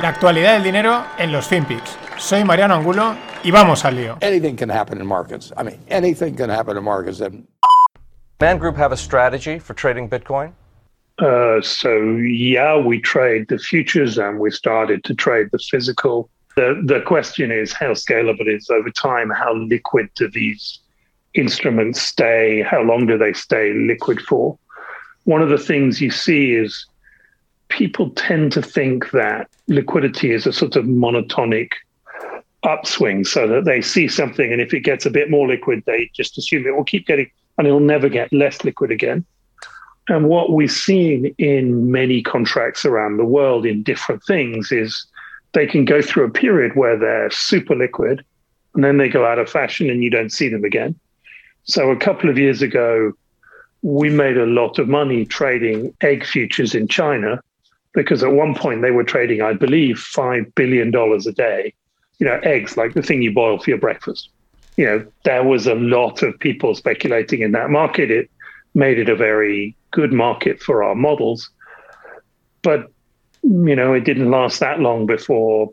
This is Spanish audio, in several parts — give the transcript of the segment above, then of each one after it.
La actualidad del dinero en los FinPix. Soy Mariano Angulo y vamos al lío. Anything can happen in markets. I mean, anything can happen in markets. And Man Group have a strategy for trading Bitcoin? Uh, so yeah, we trade the futures and we started to trade the physical. The the question is how scalable it is over time. How liquid do these instruments stay? How long do they stay liquid for? One of the things you see is people tend to think that liquidity is a sort of monotonic upswing, so that they see something and if it gets a bit more liquid, they just assume it will keep getting and it'll never get less liquid again. And what we've seen in many contracts around the world in different things is they can go through a period where they're super liquid and then they go out of fashion and you don't see them again. So a couple of years ago, we made a lot of money trading egg futures in China because at one point they were trading, I believe, $5 billion a day. You know, eggs, like the thing you boil for your breakfast. You know, there was a lot of people speculating in that market. It made it a very good market for our models. But, you know, it didn't last that long before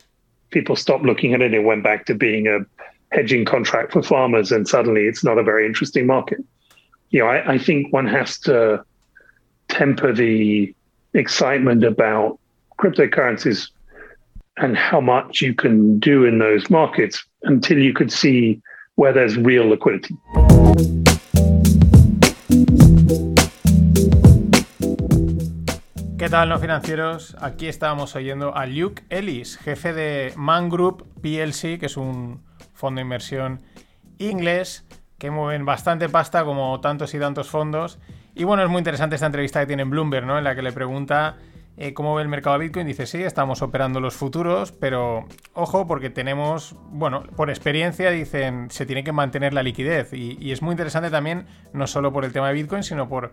people stopped looking at it. It went back to being a hedging contract for farmers, and suddenly it's not a very interesting market. You know, I, I think one has to temper the excitement about cryptocurrencies and how much you can do in those markets until you could see where there's real liquidity. ¿Qué tal, no financieros? Aquí estábamos oyendo a Luke Ellis, jefe de Man Group PLC, que es un fondo de inversión inglés que mueven bastante pasta como tantos y tantos fondos. Y bueno, es muy interesante esta entrevista que tiene en Bloomberg, ¿no? En la que le pregunta eh, cómo ve el mercado de Bitcoin. Dice, sí, estamos operando los futuros, pero ojo, porque tenemos, bueno, por experiencia dicen, se tiene que mantener la liquidez. Y, y es muy interesante también, no solo por el tema de Bitcoin, sino por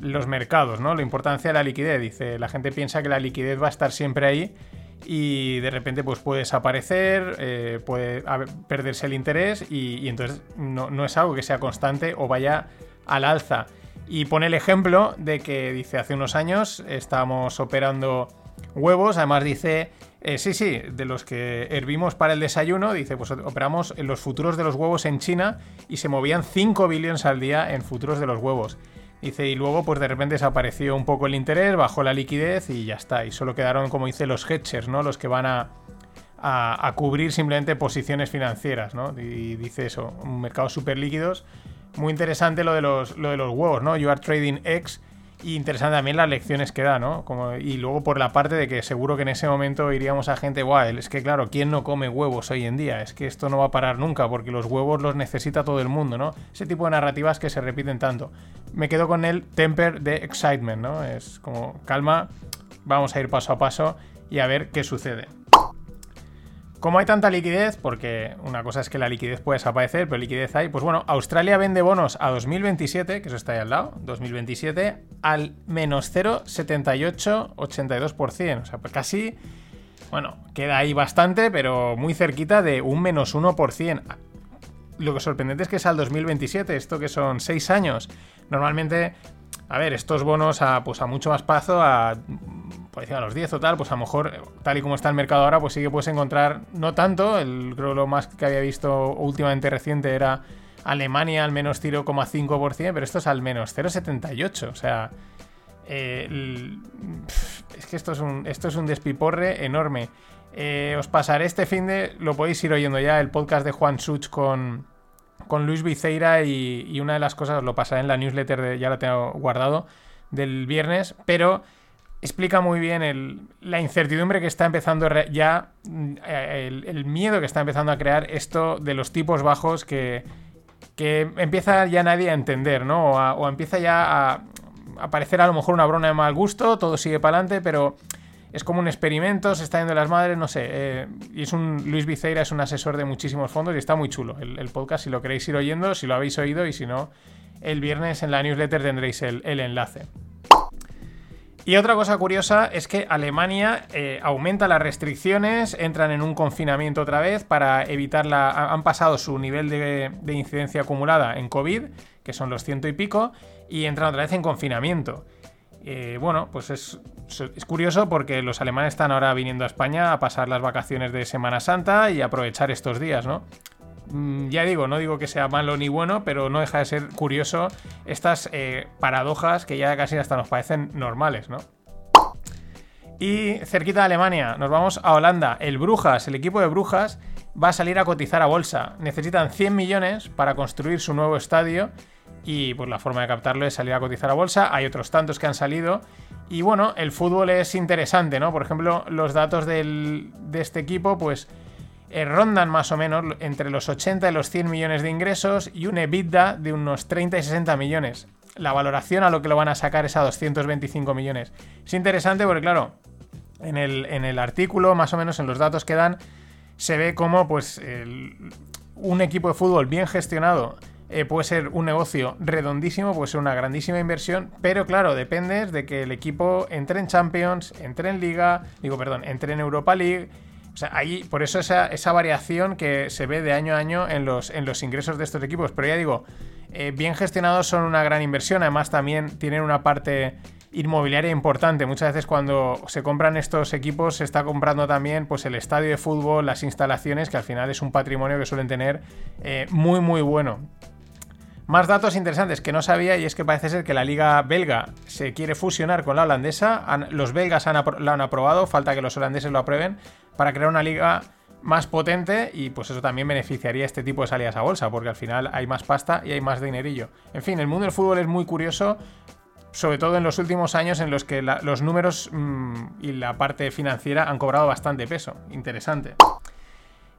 los mercados, ¿no? La importancia de la liquidez. Dice, la gente piensa que la liquidez va a estar siempre ahí y de repente pues puede desaparecer, eh, puede perderse el interés y, y entonces no, no es algo que sea constante o vaya al alza. Y pone el ejemplo de que dice hace unos años estábamos operando huevos, además dice, eh, sí, sí, de los que hervimos para el desayuno, dice, pues operamos en los futuros de los huevos en China y se movían 5 billones al día en futuros de los huevos. Dice, y luego pues de repente desapareció un poco el interés, bajó la liquidez y ya está. Y solo quedaron, como dice, los hedgers, ¿no? Los que van a, a, cubrir simplemente posiciones financieras, ¿no? Y dice eso, un mercado súper líquidos. Muy interesante lo de, los, lo de los huevos, ¿no? You are trading eggs. Y interesante también las lecciones que da, ¿no? Como, y luego por la parte de que seguro que en ese momento iríamos a gente, guau, es que claro, ¿quién no come huevos hoy en día? Es que esto no va a parar nunca porque los huevos los necesita todo el mundo, ¿no? Ese tipo de narrativas que se repiten tanto. Me quedo con el temper de excitement, ¿no? Es como, calma, vamos a ir paso a paso y a ver qué sucede. Como hay tanta liquidez, porque una cosa es que la liquidez puede desaparecer, pero liquidez hay, pues bueno, Australia vende bonos a 2027, que eso está ahí al lado, 2027, al menos 0,7882%. O sea, pues casi, bueno, queda ahí bastante, pero muy cerquita de un menos 1%. Lo que sorprendente es que es al 2027, esto que son 6 años. Normalmente, a ver, estos bonos a, pues a mucho más plazo, a, por decir, a los 10 o tal, pues a lo mejor, tal y como está el mercado ahora, pues sí que puedes encontrar, no tanto, el, creo lo más que había visto últimamente reciente era Alemania al menos 0,5%, pero esto es al menos 0,78%, o sea... eh, es que esto es un, esto es un despiporre enorme. Eh, os pasaré este fin de. Lo podéis ir oyendo ya, el podcast de Juan Such con, con Luis Viceira. Y, una de las cosas, os lo pasaré en la newsletter, de, ya la tengo guardado, del viernes. Pero explica muy bien el- la incertidumbre que está empezando ya. mm, eh, El, miedo que está empezando a crear esto de los tipos bajos que, que empieza ya nadie a entender, ¿no? O, empieza ya a, a parecer a lo mejor una broma de mal gusto, todo sigue para adelante, pero es como un experimento, se está yendo las madres, no sé. eh, y es un. Luis Viceira es un asesor de muchísimos fondos y está muy chulo el, podcast. Si lo queréis ir oyendo, si lo habéis oído y si no, el viernes en la newsletter tendréis el enlace. Y otra cosa curiosa es que Alemania eh, aumenta las restricciones, entran en un confinamiento otra vez para evitar la. ha- Han pasado su nivel de, de incidencia acumulada en COVID, que son los ciento y pico, y entran otra vez en confinamiento. Eh, bueno, pues es, es curioso porque los alemanes están ahora viniendo a España a pasar las vacaciones de Semana Santa y aprovechar estos días, ¿no? Mm, ya digo, no digo que sea malo ni bueno, pero no deja de ser curioso estas eh, paradojas que ya casi hasta nos parecen normales, ¿no? Y cerquita de Alemania, nos vamos a Holanda. El Brujas, el equipo de Brujas, va a salir a cotizar a bolsa. Necesitan 100 millones para construir su nuevo estadio y pues la forma de captarlo es salir a cotizar a bolsa. Hay otros tantos que han salido. Y bueno, el fútbol es interesante, ¿no? Por ejemplo, los datos de este equipo, pues eh, rondan más o menos entre los 80 y los 100 millones de ingresos y un EBITDA de unos 30 y 60 millones. La valoración a lo que lo van a sacar es a 225 millones. Es interesante porque, claro, en el, en el artículo, más o menos en los datos que dan, se ve como pues, un equipo de fútbol bien gestionado eh, puede ser un negocio redondísimo, puede ser una grandísima inversión, pero claro, depende de que el equipo entre en Champions, entre en Liga, digo, perdón, entre en Europa League. O sea, ahí, por eso esa, esa variación que se ve de año a año en los, en los ingresos de estos equipos. Pero ya digo, eh, bien gestionados son una gran inversión. Además, también tienen una parte inmobiliaria importante. Muchas veces cuando se compran estos equipos se está comprando también pues, el estadio de fútbol, las instalaciones, que al final es un patrimonio que suelen tener eh, muy muy bueno. Más datos interesantes que no sabía y es que parece ser que la liga belga se quiere fusionar con la holandesa. los belgas han la han aprobado, falta que los holandeses lo aprueben para crear una liga más potente y pues eso también beneficiaría este tipo de salidas a bolsa porque al final hay más pasta y hay más dinerillo. En fin, el mundo del fútbol es muy curioso, sobre todo en los últimos años en los que los números mm, y la parte financiera han cobrado bastante peso. Interesante.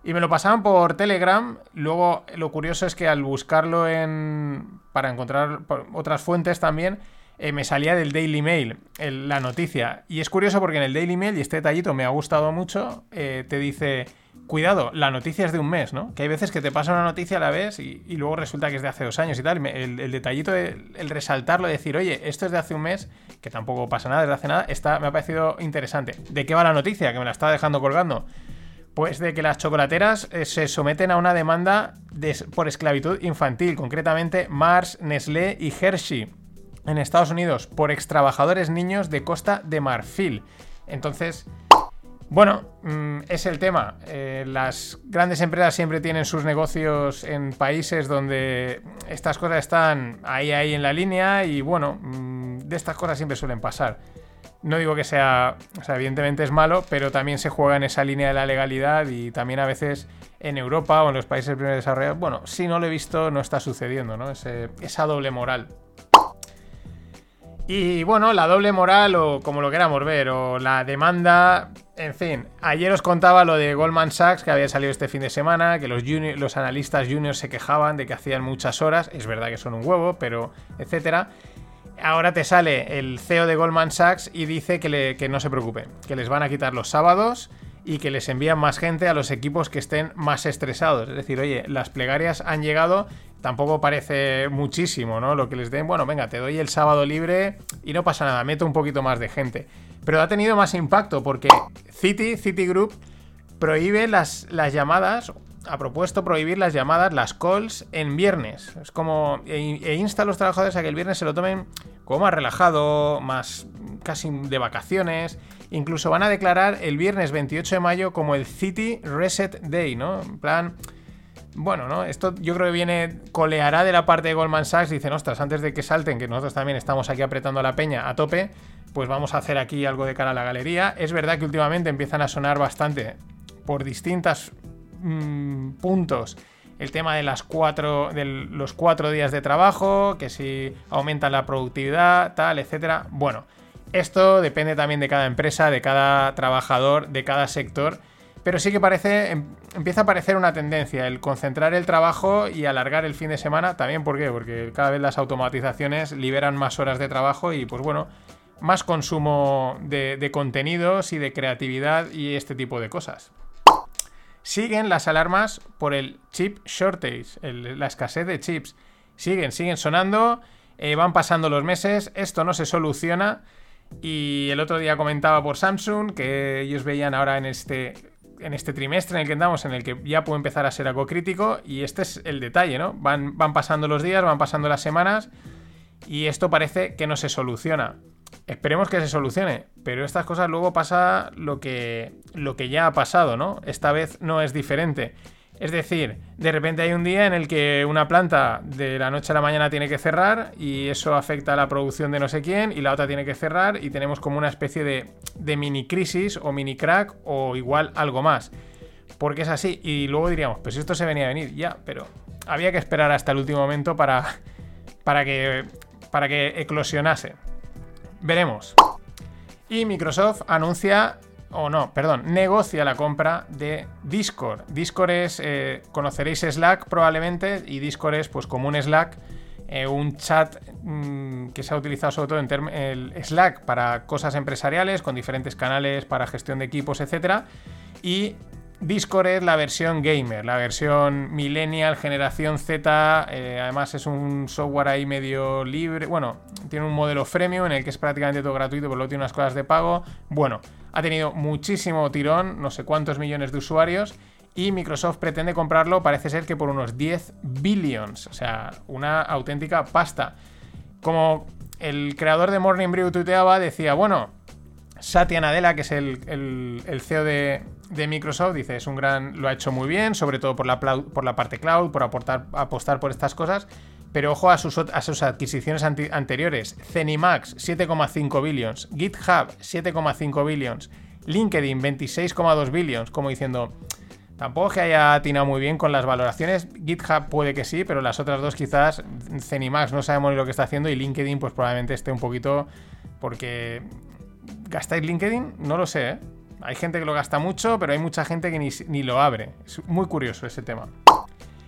Y me lo pasaban por Telegram. Luego, lo curioso es que al buscarlo en. para encontrar otras fuentes también. Eh, me salía del Daily Mail la noticia. Y es curioso porque en el Daily Mail, y este detallito me ha gustado mucho, eh, te dice, cuidado, la noticia es de un mes, ¿no? Que hay veces que te pasa una noticia a la vez y, luego resulta que es de hace dos años y tal. El, detallito, el resaltarlo, decir, oye, esto es de hace un mes, que tampoco pasa nada desde hace nada, está, me ha parecido interesante. ¿De qué va la noticia? Que me la estaba dejando colgando. Pues de que las chocolateras eh, se someten a una demanda por esclavitud infantil, concretamente Mars, Nestlé y Hershey, en Estados Unidos, por extrabajadores niños de Costa de Marfil. Entonces, bueno, mm, es el tema. Eh, las grandes empresas siempre tienen sus negocios en países donde estas cosas están ahí, ahí en la línea y bueno, mm, de estas cosas siempre suelen pasar. No digo que sea, o sea, evidentemente es malo, pero también se juega en esa línea de la legalidad y también a veces en Europa o en los países primeros desarrollados, bueno, si no lo he visto, no está sucediendo, ¿no? esa doble moral. Y bueno, la doble moral o como lo queramos ver, o la demanda, en fin, ayer os contaba lo de Goldman Sachs que había salido este fin de semana, que los, los analistas juniors se quejaban de que hacían muchas horas, es verdad que son un huevo, pero etcétera ahora te sale el CEO de Goldman Sachs y dice que, no se preocupen, que les van a quitar los sábados y que les envían más gente a los equipos que estén más estresados. Es decir, oye, las plegarias han llegado, tampoco parece muchísimo, ¿no? Lo que les den, bueno, venga, te doy el sábado libre y no pasa nada, meto un poquito más de gente. Pero ha tenido más impacto porque Citi, Citigroup, prohíbe las, las llamadas ha propuesto prohibir las llamadas, las calls, en viernes. Es como. E, e, insta a los trabajadores a que el viernes se lo tomen como más relajado, más casi de vacaciones. Incluso van a declarar el viernes 28 de mayo como el City Reset Day, ¿no? En plan. Bueno, ¿no? Esto yo creo que viene, coleará de la parte de Goldman Sachs. Dicen, ostras, antes de que salten, que nosotros también estamos aquí apretando la peña a tope, pues vamos a hacer aquí algo de cara a la galería. Es verdad que últimamente empiezan a sonar bastante por distintas Mm, puntos el tema de, las cuatro, de los cuatro días de trabajo, que si aumenta la productividad, tal, etcétera. Bueno, esto depende también de cada empresa, de cada trabajador, de cada sector. Pero sí que parece, em, empieza a parecer una tendencia el concentrar el trabajo y alargar el fin de semana. También, ¿por qué? Porque cada vez las automatizaciones liberan más horas de trabajo y, pues bueno, más consumo de, de contenidos y de creatividad y este tipo de cosas siguen las alarmas por el chip shortage, la escasez de chips. Siguen, siguen sonando, eh, van pasando los meses, esto no se soluciona. Y el otro día comentaba por Samsung que ellos veían ahora en este, en este trimestre en el que andamos, en el que ya puede empezar a ser algo crítico. Y este es el detalle, ¿no? Van, van pasando los días, van pasando las semanas. Y esto parece que no se soluciona. Esperemos que se solucione, pero estas cosas luego pasa lo que, lo que ya ha pasado, ¿no? Esta vez no es diferente. Es decir, de repente hay un día en el que una planta de la noche a la mañana tiene que cerrar y eso afecta a la producción de no sé quién y la otra tiene que cerrar y tenemos como una especie de, de mini crisis o mini crack o igual algo más. Porque es así. Y luego diríamos, pues esto se venía a venir, ya, pero había que esperar hasta el último momento para, para, que, para que eclosionase. Veremos. Y Microsoft anuncia, o no, perdón, negocia la compra de Discord. Discord es, eh, conoceréis Slack probablemente, y Discord es pues como un Slack, eh, un chat mm, que se ha utilizado sobre todo en el Slack para cosas empresariales, con diferentes canales para gestión de equipos, etc. Y Discord es la versión gamer, la versión millennial, generación Z. Eh, además es un software ahí medio libre. Bueno, tiene un modelo freemium en el que es prácticamente todo gratuito, pero luego tiene unas cosas de pago. Bueno, ha tenido muchísimo tirón, no sé cuántos millones de usuarios. Y Microsoft pretende comprarlo, parece ser que por unos 10 billions. O sea, una auténtica pasta. Como el creador de Morning Brew tuiteaba, decía, bueno, Satya Nadella, que es el, CEO de, Microsoft, dice, es un gran, lo ha hecho muy bien, sobre todo por la, por la parte cloud, por apostar por estas cosas, pero ojo a sus, a sus adquisiciones anteriores. Zenimax, 7,5 billions, GitHub, 7,5 billions, LinkedIn, 26,2 billions, como diciendo, tampoco que haya atinado muy bien con las valoraciones. GitHub puede que sí, pero las otras dos quizás, Zenimax no sabemos ni lo que está haciendo y LinkedIn pues probablemente esté un poquito porque ¿Gastáis LinkedIn? No lo sé, ¿eh? Hay gente que lo gasta mucho, pero hay mucha gente que ni, lo abre. Es muy curioso ese tema.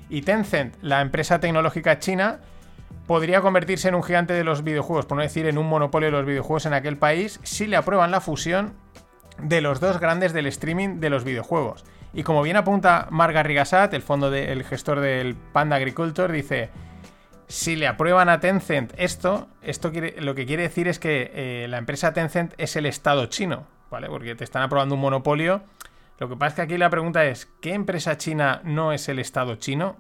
Y Tencent, la empresa tecnológica china, podría convertirse en un gigante de los videojuegos, por no decir en un monopolio de los videojuegos en aquel país, si le aprueban la fusión de los dos grandes del streaming de los videojuegos. Y como bien apunta Marga Rigasat, el fondo del gestor del Panda Agriculture, dice: si le aprueban a Tencent esto, esto lo que quiere decir es que eh, la empresa Tencent es el Estado chino, Porque te están aprobando un monopolio. Lo que pasa es que aquí la pregunta es, ¿qué empresa china no es el Estado chino?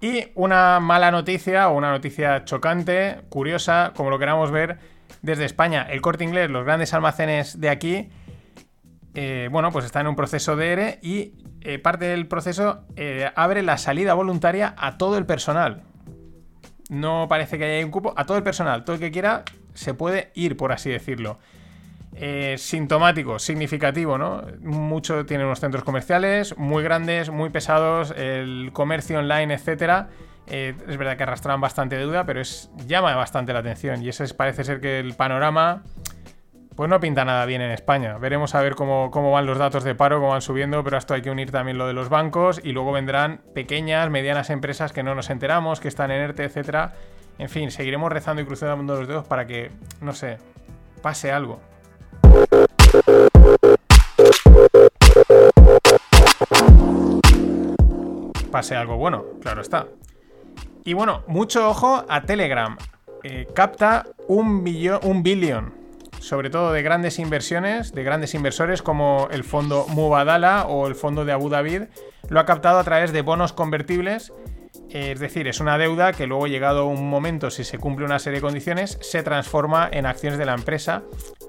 Y una mala noticia o una noticia chocante, curiosa, como lo queramos ver, desde España. El corte inglés, los grandes almacenes de aquí, eh, bueno, pues están en un proceso de ERE y eh, parte del proceso eh, abre la salida voluntaria a todo el personal. No parece que haya un cupo, a todo el personal, todo el que quiera se puede ir, por así decirlo. Eh, sintomático, significativo, ¿no? Mucho tienen unos centros comerciales muy grandes, muy pesados, el comercio online, etcétera. es verdad que arrastran bastante deuda, pero es, llama bastante la atención. Y ese parece ser que el panorama pues no pinta nada bien en España. Veremos a ver cómo, van los datos de paro, cómo van subiendo, pero a esto hay que unir también lo de los bancos y luego vendrán pequeñas, medianas empresas que no nos enteramos, que están en ERTE, etcétera. En fin, seguiremos rezando y cruzando los dedos para que, no sé, pase algo. Pase algo bueno, claro está. Y bueno, mucho ojo a Telegram. Eh, capta un, billón, un billón sobre todo de grandes inversiones, de grandes inversores como el fondo Mubadala o el fondo de Abu Dhabi, lo ha captado a través de bonos convertibles. Es decir, es una deuda que luego, llegado un momento, si se cumple una serie de condiciones, se transforma en acciones de la empresa.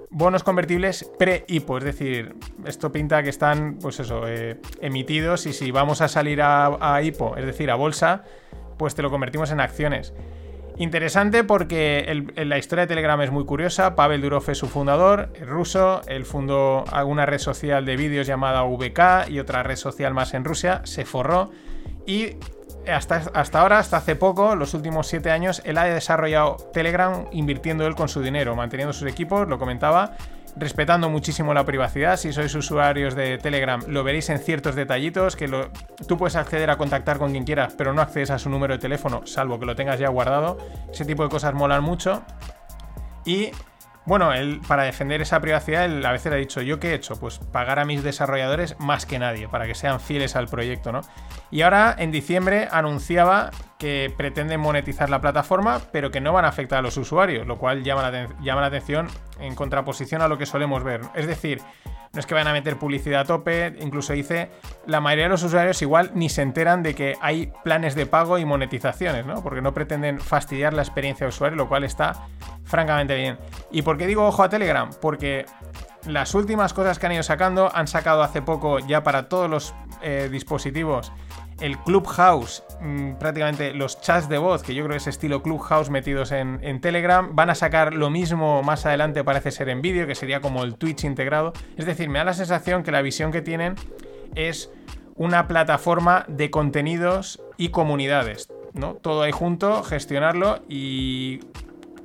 Bonos convertibles pre-IPO, es decir, esto pinta que están, pues eso, eh, emitidos y si vamos a salir a, a IPO, es decir, a bolsa, pues te lo convertimos en acciones. Interesante porque la historia de Telegram es muy curiosa. Pavel Durov es su fundador, ruso. Él fundó alguna red social de vídeos llamada VK y otra red social más en Rusia. Se forró y hasta, hasta ahora, hasta hace poco, los últimos siete años, él ha desarrollado Telegram invirtiendo él con su dinero, manteniendo sus equipos, lo comentaba, respetando muchísimo la privacidad. Si sois usuarios de Telegram, lo veréis en ciertos detallitos, que tú puedes acceder a contactar con quien quieras, pero no accedes a su número de teléfono, salvo que lo tengas ya guardado. Ese tipo de cosas molan mucho. Y Bueno, él, para defender esa privacidad, él a veces ha dicho, ¿yo qué he hecho? Pues pagar a mis desarrolladores más que nadie, para que sean fieles al proyecto, ¿no? Y ahora, en diciembre, anunciaba que pretenden monetizar la plataforma, pero que no van a afectar a los usuarios, lo cual llama la, llama la atención en contraposición a lo que solemos ver. Es decir, no es que vayan a meter publicidad a tope, incluso dice, la mayoría de los usuarios igual ni se enteran de que hay planes de pago y monetizaciones, ¿no? Porque no pretenden fastidiar la experiencia de usuario, lo cual está francamente bien. ¿Y por qué digo ojo a Telegram? Porque las últimas cosas que han ido sacando, han sacado hace poco ya para todos los eh, dispositivos el Clubhouse, mm, prácticamente los chats de voz, que yo creo que es estilo Clubhouse metidos en, en, Telegram, van a sacar lo mismo más adelante, parece ser en vídeo, que sería como el Twitch integrado. Es decir, me da la sensación que la visión que tienen es una plataforma de contenidos y comunidades, ¿no? Todo ahí junto, gestionarlo y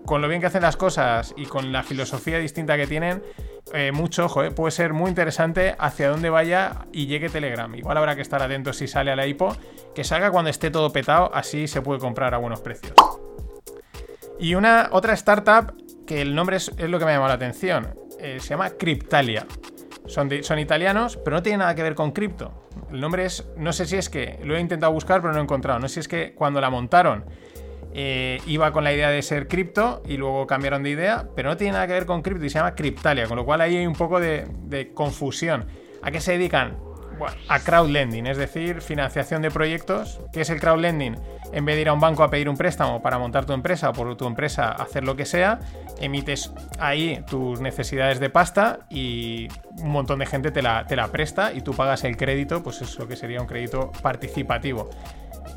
con lo bien que hacen las cosas y con la filosofía distinta que tienen, eh, mucho eh, puede ser muy interesante hacia dónde vaya y llegue Telegram. Igual habrá que estar atentos si sale a la IPO, que salga cuando esté todo petado, así se puede comprar a buenos precios. Y una otra startup que el nombre es, lo que me ha llamado la atención, eh, se llama Cryptalia. Son, son italianos, pero no tiene nada que ver con cripto. El nombre es, no sé si es que, lo he intentado buscar, pero no he encontrado. No sé si es que cuando la montaron eh, iba con la idea de ser cripto y luego cambiaron de idea, pero no tiene nada que ver con cripto y se llama Cryptalia, con lo cual ahí hay un poco de, confusión. ¿A qué se dedican? A crowdlending, es decir, financiación de proyectos. ¿Qué es el crowdlending? En vez de ir a un banco a pedir un préstamo para montar tu empresa o por tu empresa hacer lo que sea, emites ahí tus necesidades de pasta y un montón de gente te la, te la presta y tú pagas el crédito, pues es lo que sería un crédito participativo.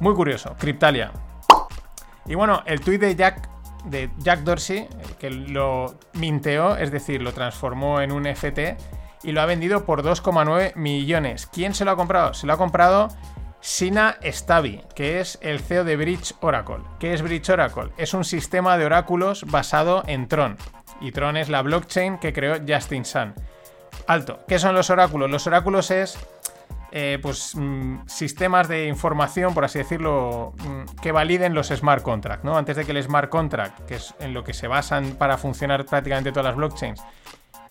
Muy curioso, Cryptalia. Y bueno, el tuit de Jack, de Jack Dorsey, que lo minteó, es decir, lo transformó en un FT y lo ha vendido por 2,9 millones. ¿Quién se lo ha comprado? Se lo ha comprado Sina Stabi, que es el CEO de Bridge Oracle. ¿Qué es Bridge Oracle? Es un sistema de oráculos basado en Tron. Y Tron es la blockchain que creó Justin Sun. Alto. ¿Qué son los oráculos? Los oráculos es eh, pues, mm, sistemas de información, por así decirlo, mm, que validen los smart contracts. ¿no? Antes de que el smart contract, que es en lo que se basan para funcionar prácticamente todas las blockchains,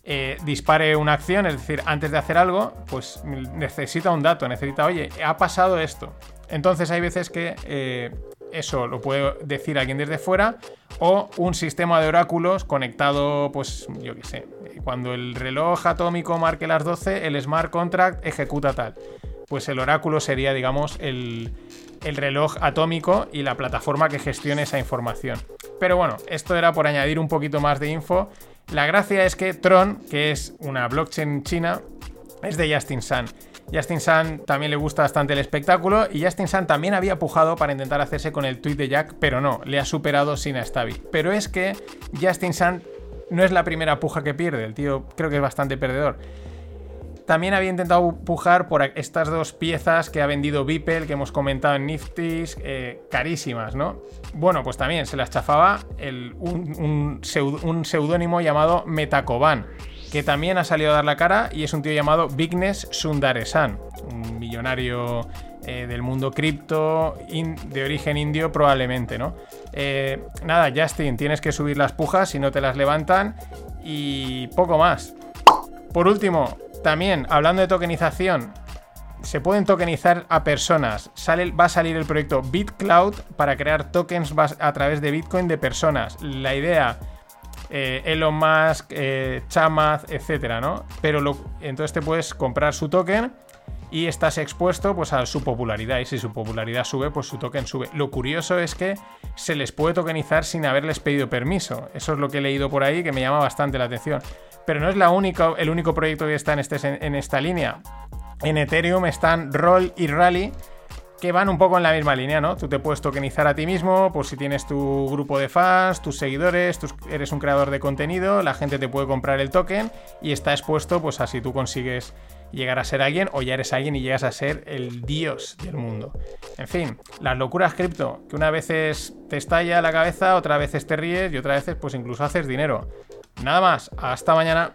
eh, dispare una acción, es decir, antes de hacer algo, pues necesita un dato, necesita, oye, ha pasado esto. Entonces hay veces que eh, eso lo puede decir alguien desde fuera o un sistema de oráculos conectado, pues yo qué sé, cuando el reloj atómico marque las 12, el smart contract ejecuta tal. Pues el oráculo sería, digamos, el, el reloj atómico y la plataforma que gestione esa información. Pero bueno, esto era por añadir un poquito más de info. La gracia es que Tron, que es una blockchain china, es de Justin Sun. Justin Sun también le gusta bastante el espectáculo y Justin Sun también había pujado para intentar hacerse con el tweet de Jack, pero no, le ha superado sin Stabi. Pero es que Justin Sun no es la primera puja que pierde, el tío creo que es bastante perdedor. También había intentado pujar por estas dos piezas que ha vendido Beeple, que hemos comentado en Nifty's, eh, carísimas, ¿no? Bueno, pues también se las chafaba un, un seudónimo llamado Metacoban que también ha salido a dar la cara y es un tío llamado Vignes Sundaresan, un millonario eh, del mundo cripto de origen indio probablemente, ¿no? Eh, nada, Justin, tienes que subir las pujas si no te las levantan y poco más. Por último, también hablando de tokenización, se pueden tokenizar a personas. Sale, va a salir el proyecto BitCloud para crear tokens a través de Bitcoin de personas. La idea eh, Elon Musk, eh, Chamath, etcétera, ¿no? Pero entonces te puedes comprar su token y estás expuesto pues a su popularidad y si su popularidad sube pues su token sube. Lo curioso es que se les puede tokenizar sin haberles pedido permiso. Eso es lo que he leído por ahí que me llama bastante la atención. Pero no es la única, el único proyecto que está en, este, en esta línea. En Ethereum están Roll y Rally que van un poco en la misma línea, ¿no? Tú te puedes tokenizar a ti mismo, por si tienes tu grupo de fans, tus seguidores, eres un creador de contenido, la gente te puede comprar el token y está expuesto, pues así tú consigues llegar a ser alguien o ya eres alguien y llegas a ser el dios del mundo. En fin, las locuras cripto, que una vez te estalla la cabeza, otra vez te ríes y otra vez pues incluso haces dinero. Nada más, hasta mañana.